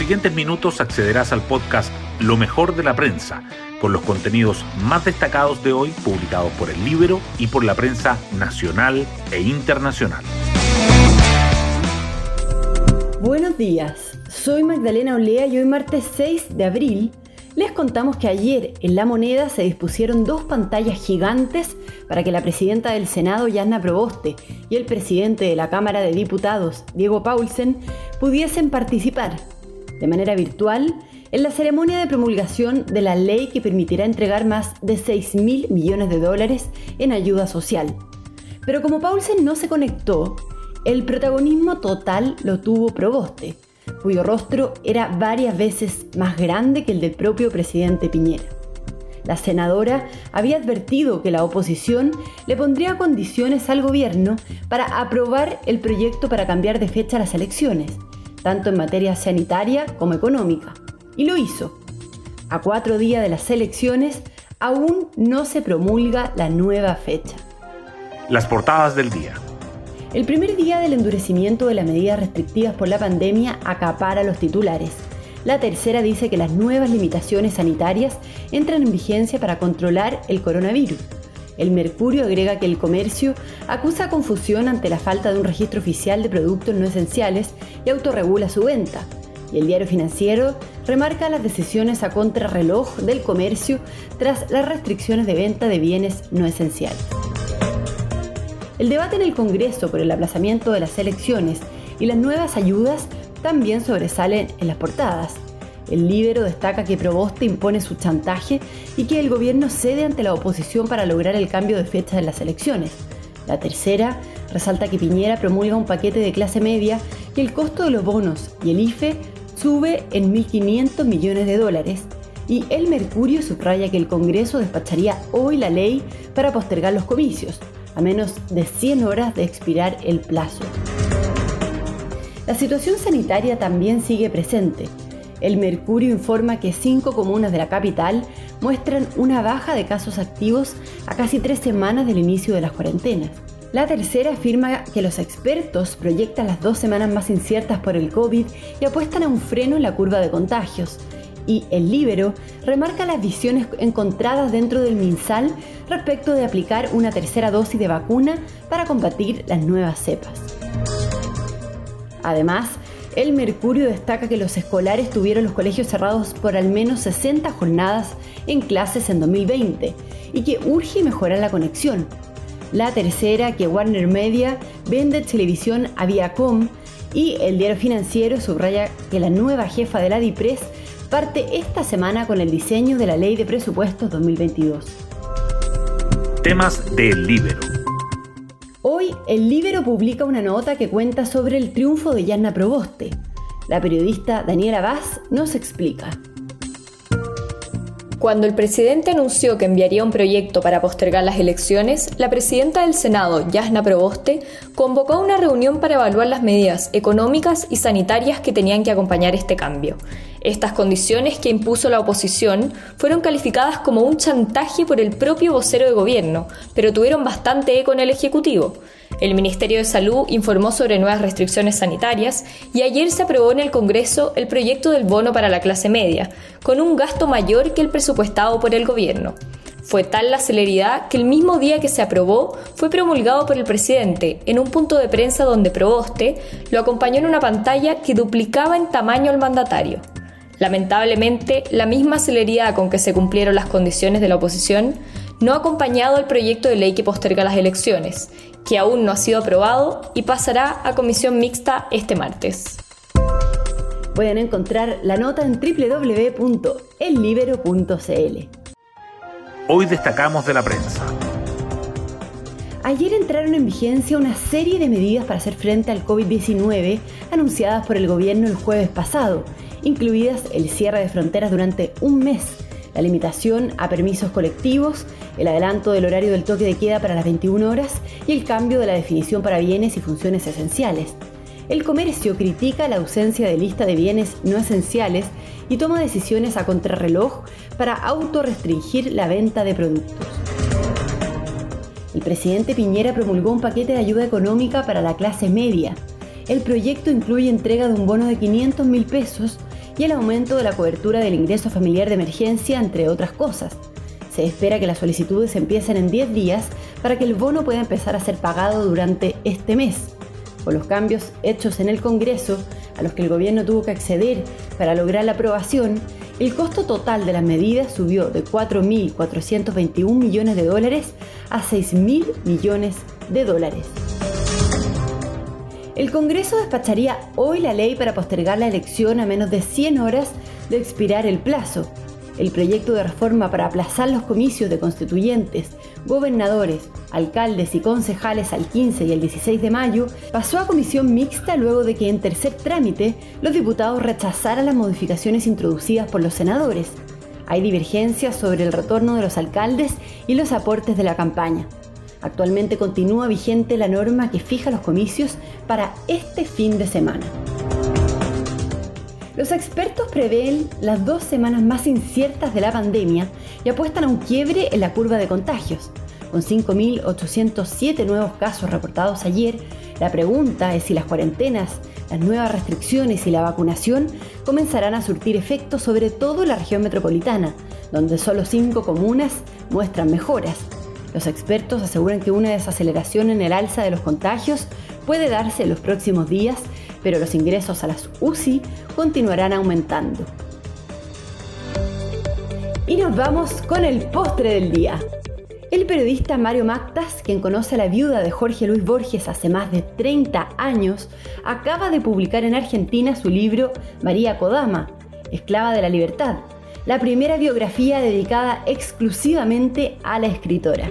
siguientes minutos accederás al podcast Lo mejor de la prensa, con los contenidos más destacados de hoy publicados por el Libro y por la prensa nacional e internacional. Buenos días, soy Magdalena Olea y hoy martes 6 de abril les contamos que ayer en La Moneda se dispusieron dos pantallas gigantes para que la presidenta del Senado, Yasna Proboste, y el presidente de la Cámara de Diputados, Diego Paulsen, pudiesen participar de manera virtual en la ceremonia de promulgación de la ley que permitirá entregar más de 6 mil millones de dólares en ayuda social. Pero como Paulsen no se conectó, el protagonismo total lo tuvo Proboste cuyo rostro era varias veces más grande que el del propio presidente Piñera. La senadora había advertido que la oposición le pondría condiciones al gobierno para aprobar el proyecto para cambiar de fecha las elecciones, tanto en materia sanitaria como económica. Y lo hizo. A cuatro días de las elecciones, aún no se promulga la nueva fecha. Las portadas del día. El primer día del endurecimiento de las medidas restrictivas por la pandemia acapara los titulares. La tercera dice que las nuevas limitaciones sanitarias entran en vigencia para controlar el coronavirus. El Mercurio agrega que el comercio acusa confusión ante la falta de un registro oficial de productos no esenciales y autorregula su venta. Y el diario financiero remarca las decisiones a contrarreloj del comercio tras las restricciones de venta de bienes no esenciales. El debate en el Congreso por el aplazamiento de las elecciones y las nuevas ayudas también sobresalen en las portadas. El líbero destaca que Proboste impone su chantaje y que el gobierno cede ante la oposición para lograr el cambio de fecha de las elecciones. La tercera resalta que Piñera promulga un paquete de clase media y el costo de los bonos y el IFE sube en 1.500 millones de dólares. Y el Mercurio subraya que el Congreso despacharía hoy la ley para postergar los comicios a menos de 100 horas de expirar el plazo. La situación sanitaria también sigue presente. El Mercurio informa que cinco comunas de la capital muestran una baja de casos activos a casi tres semanas del inicio de las cuarentenas. La tercera afirma que los expertos proyectan las dos semanas más inciertas por el COVID y apuestan a un freno en la curva de contagios, y El Libero remarca las visiones encontradas dentro del MinSal respecto de aplicar una tercera dosis de vacuna para combatir las nuevas cepas. Además, el Mercurio destaca que los escolares tuvieron los colegios cerrados por al menos 60 jornadas en clases en 2020 y que urge mejorar la conexión. La tercera, que Warner Media vende televisión a Viacom y el diario financiero subraya que la nueva jefa de la DIPRES parte esta semana con el diseño de la Ley de Presupuestos 2022. Temas del Libero. Hoy el Libero publica una nota que cuenta sobre el triunfo de Yanna Proboste. La periodista Daniela Vaz nos explica. Cuando el presidente anunció que enviaría un proyecto para postergar las elecciones, la presidenta del Senado, Yasna Proboste, convocó una reunión para evaluar las medidas económicas y sanitarias que tenían que acompañar este cambio. Estas condiciones que impuso la oposición fueron calificadas como un chantaje por el propio vocero de gobierno, pero tuvieron bastante eco en el Ejecutivo. El Ministerio de Salud informó sobre nuevas restricciones sanitarias y ayer se aprobó en el Congreso el proyecto del bono para la clase media, con un gasto mayor que el presupuestado por el gobierno. Fue tal la celeridad que el mismo día que se aprobó fue promulgado por el presidente en un punto de prensa donde Proboste lo acompañó en una pantalla que duplicaba en tamaño al mandatario. Lamentablemente, la misma celeridad con que se cumplieron las condiciones de la oposición no ha acompañado al proyecto de ley que posterga las elecciones, que aún no ha sido aprobado y pasará a comisión mixta este martes. Pueden encontrar la nota en www.ellibero.cl. Hoy destacamos de la prensa. Ayer entraron en vigencia una serie de medidas para hacer frente al COVID-19 anunciadas por el gobierno el jueves pasado, incluidas el cierre de fronteras durante un mes la limitación a permisos colectivos, el adelanto del horario del toque de queda para las 21 horas y el cambio de la definición para bienes y funciones esenciales. El comercio critica la ausencia de lista de bienes no esenciales y toma decisiones a contrarreloj para autorrestringir la venta de productos. El presidente Piñera promulgó un paquete de ayuda económica para la clase media. El proyecto incluye entrega de un bono de 500 mil pesos y el aumento de la cobertura del ingreso familiar de emergencia, entre otras cosas. Se espera que las solicitudes empiecen en 10 días para que el bono pueda empezar a ser pagado durante este mes. Con los cambios hechos en el Congreso, a los que el gobierno tuvo que acceder para lograr la aprobación, el costo total de las medidas subió de 4.421 millones de dólares a 6.000 millones de dólares. El Congreso despacharía hoy la ley para postergar la elección a menos de 100 horas de expirar el plazo. El proyecto de reforma para aplazar los comicios de constituyentes, gobernadores, alcaldes y concejales al 15 y el 16 de mayo pasó a comisión mixta luego de que en tercer trámite los diputados rechazaran las modificaciones introducidas por los senadores. Hay divergencias sobre el retorno de los alcaldes y los aportes de la campaña. Actualmente continúa vigente la norma que fija los comicios para este fin de semana. Los expertos prevén las dos semanas más inciertas de la pandemia y apuestan a un quiebre en la curva de contagios. Con 5.807 nuevos casos reportados ayer, la pregunta es si las cuarentenas, las nuevas restricciones y la vacunación comenzarán a surtir efectos sobre todo en la región metropolitana, donde solo cinco comunas muestran mejoras. Los expertos aseguran que una desaceleración en el alza de los contagios puede darse en los próximos días, pero los ingresos a las UCI continuarán aumentando. Y nos vamos con el postre del día. El periodista Mario Mactas, quien conoce a la viuda de Jorge Luis Borges hace más de 30 años, acaba de publicar en Argentina su libro María Kodama, Esclava de la Libertad, la primera biografía dedicada exclusivamente a la escritora.